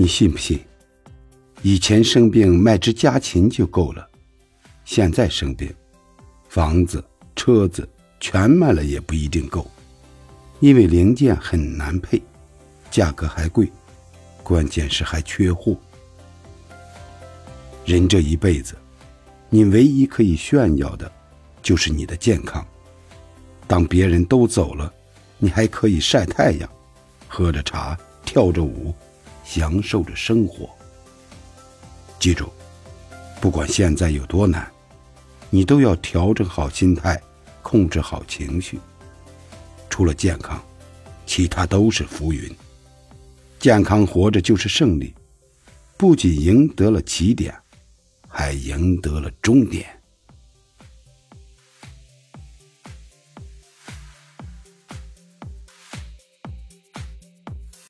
你信不信？以前生病卖只家禽就够了，现在生病，房子、车子全卖了也不一定够，因为零件很难配，价格还贵，关键是还缺货。人这一辈子，你唯一可以炫耀的，就是你的健康。当别人都走了，你还可以晒太阳，喝着茶，跳着舞。享受着生活。记住，不管现在有多难，你都要调整好心态，控制好情绪。除了健康，其他都是浮云。健康活着就是胜利，不仅赢得了起点，还赢得了终点。